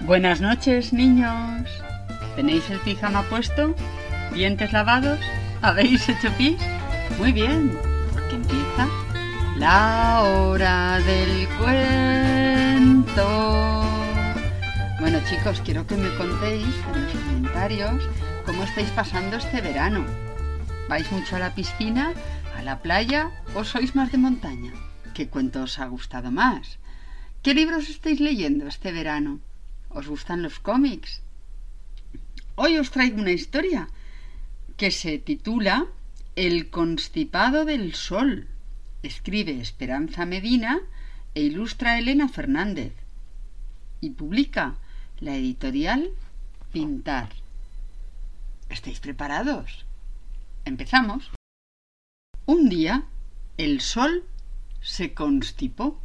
Buenas noches, niños. ¿Tenéis el pijama puesto? ¿Dientes lavados? ¿Habéis hecho pis? Muy bien, porque empieza la hora del cuento. Bueno, chicos, quiero que me contéis en los comentarios cómo estáis pasando este verano. ¿Vais mucho a la piscina, a la playa o sois más de montaña? ¿Qué cuento os ha gustado más? ¿Qué libros estáis leyendo este verano? ¿Os gustan los cómics? Hoy os traigo una historia que se titula El constipado del sol. Escribe Esperanza Medina e ilustra Elena Fernández. Y publica la editorial Pintar. ¿Estáis preparados? Empezamos. Un día el sol se constipó.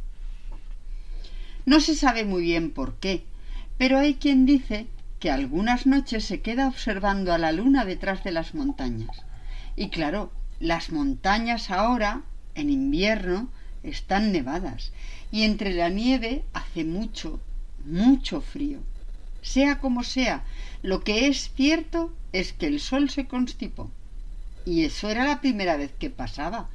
No se sabe muy bien por qué, pero hay quien dice que algunas noches se queda observando a la luna detrás de las montañas. Y claro, las montañas ahora, en invierno, están nevadas y entre la nieve hace mucho, mucho frío. Sea como sea, lo que es cierto es que el sol se constipó. Y eso era la primera vez que pasaba.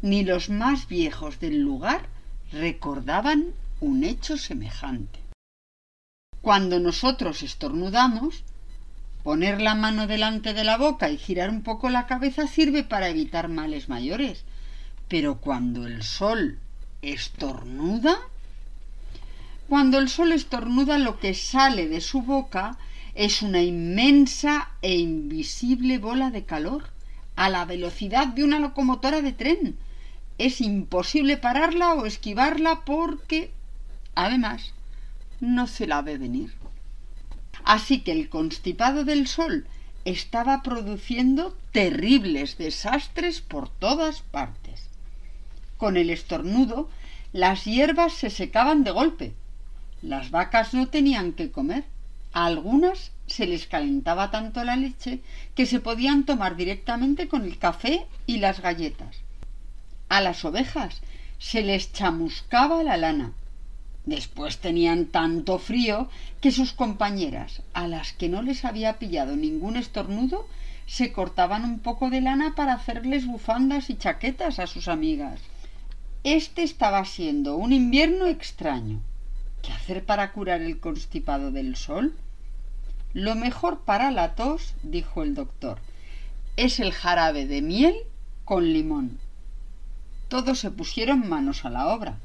Ni los más viejos del lugar recordaban un hecho semejante. Cuando nosotros estornudamos, poner la mano delante de la boca y girar un poco la cabeza sirve para evitar males mayores. Pero cuando el sol estornuda, cuando el sol estornuda lo que sale de su boca es una inmensa e invisible bola de calor a la velocidad de una locomotora de tren. Es imposible pararla o esquivarla porque, además, no se la ve venir. Así que el constipado del sol estaba produciendo terribles desastres por todas partes. Con el estornudo, las hierbas se secaban de golpe. Las vacas no tenían que comer. A algunas se les calentaba tanto la leche que se podían tomar directamente con el café y las galletas. A las ovejas se les chamuscaba la lana Después tenían tanto frío que sus compañeras, a las que no les había pillado ningún estornudo, se cortaban un poco de lana para hacerles bufandas y chaquetas a sus amigas. Este estaba siendo un invierno extraño. ¿Qué hacer para curar el constipado del sol? Lo mejor para la tos, dijo el doctor, es el jarabe de miel con limón. Todos se pusieron manos a la obra.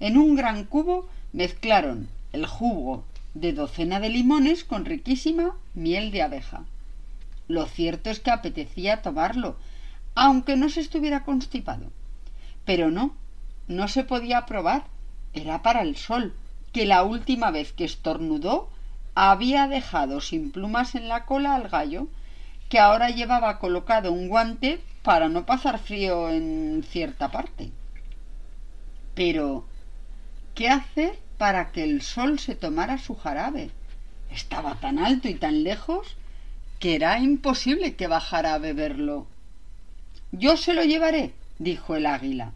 En un gran cubo mezclaron el jugo de docena de limones con riquísima miel de abeja. Lo cierto es que apetecía tomarlo, aunque no se estuviera constipado. Pero no, no se podía probar. Era para el sol, que la última vez que estornudó había dejado sin plumas en la cola al gallo, que ahora llevaba colocado un guante para no pasar frío en cierta parte. Pero ¿Qué hacer para que el sol se tomara su jarabe? Estaba tan alto y tan lejos que era imposible que bajara a beberlo. Yo se lo llevaré, dijo el águila.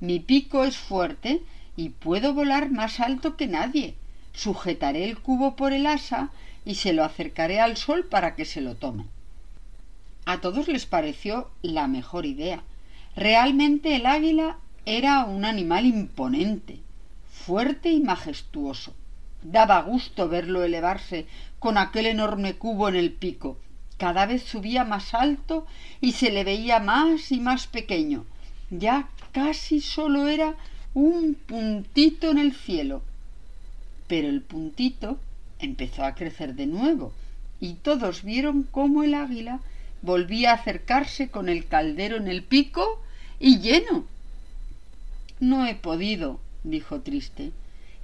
Mi pico es fuerte y puedo volar más alto que nadie. Sujetaré el cubo por el asa y se lo acercaré al sol para que se lo tome. A todos les pareció la mejor idea. Realmente el águila era un animal imponente fuerte y majestuoso. Daba gusto verlo elevarse con aquel enorme cubo en el pico. Cada vez subía más alto y se le veía más y más pequeño. Ya casi solo era un puntito en el cielo. Pero el puntito empezó a crecer de nuevo y todos vieron cómo el águila volvía a acercarse con el caldero en el pico y lleno. No he podido, dijo triste.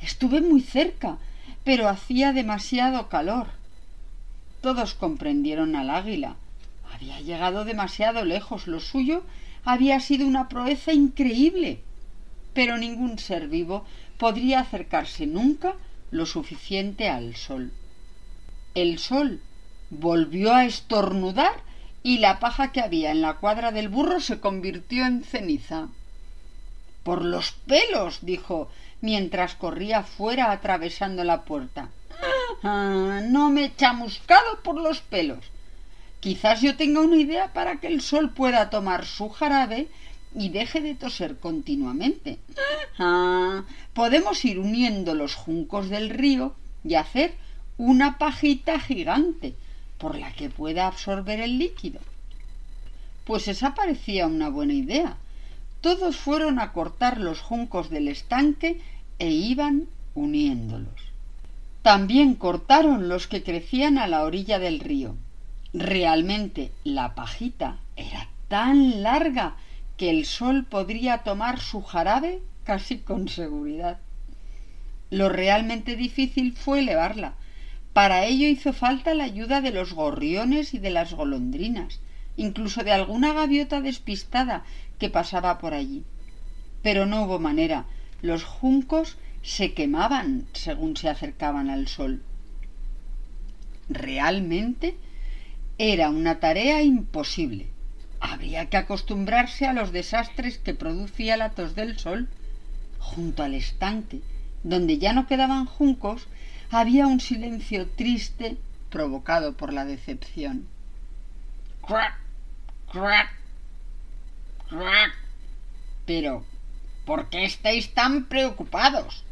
Estuve muy cerca, pero hacía demasiado calor. Todos comprendieron al águila. Había llegado demasiado lejos. Lo suyo había sido una proeza increíble. Pero ningún ser vivo podría acercarse nunca lo suficiente al sol. El sol volvió a estornudar y la paja que había en la cuadra del burro se convirtió en ceniza. Por los pelos, dijo, mientras corría fuera atravesando la puerta. Ah, no me he chamuscado por los pelos. Quizás yo tenga una idea para que el sol pueda tomar su jarabe y deje de toser continuamente. Ah, podemos ir uniendo los juncos del río y hacer una pajita gigante por la que pueda absorber el líquido. Pues esa parecía una buena idea. Todos fueron a cortar los juncos del estanque e iban uniéndolos. También cortaron los que crecían a la orilla del río. Realmente la pajita era tan larga que el sol podría tomar su jarabe casi con seguridad. Lo realmente difícil fue elevarla, para ello hizo falta la ayuda de los gorriones y de las golondrinas, incluso de alguna gaviota despistada que pasaba por allí. Pero no hubo manera. Los juncos se quemaban según se acercaban al sol. Realmente era una tarea imposible. Habría que acostumbrarse a los desastres que producía la tos del sol. Junto al estanque, donde ya no quedaban juncos, había un silencio triste provocado por la decepción. Pero, ¿por qué estáis tan preocupados?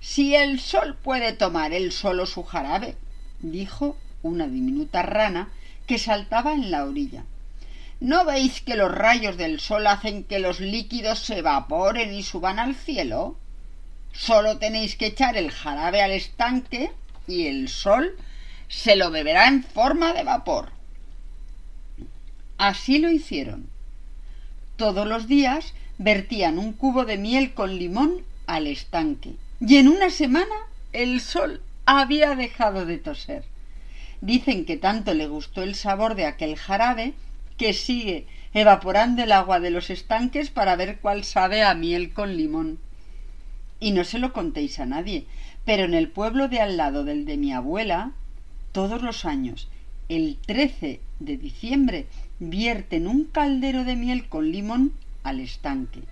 Si el sol puede tomar él solo su jarabe, dijo una diminuta rana que saltaba en la orilla. ¿No veis que los rayos del sol hacen que los líquidos se evaporen y suban al cielo? Solo tenéis que echar el jarabe al estanque y el sol se lo beberá en forma de vapor. Así lo hicieron. Todos los días vertían un cubo de miel con limón al estanque y en una semana el sol había dejado de toser. Dicen que tanto le gustó el sabor de aquel jarabe que sigue evaporando el agua de los estanques para ver cuál sabe a miel con limón y no se lo contéis a nadie, pero en el pueblo de al lado del de mi abuela, todos los años, el 13 de diciembre, vierten un caldero de miel con limón al estanque.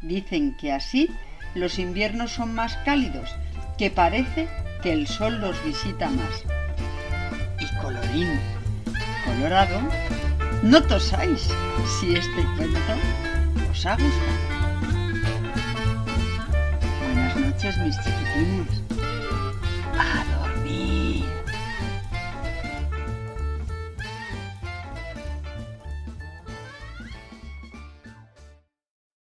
Dicen que así los inviernos son más cálidos, que parece que el sol los visita más. Y colorín colorado, no tosáis si este cuento os ha gustado. mis chiquitines.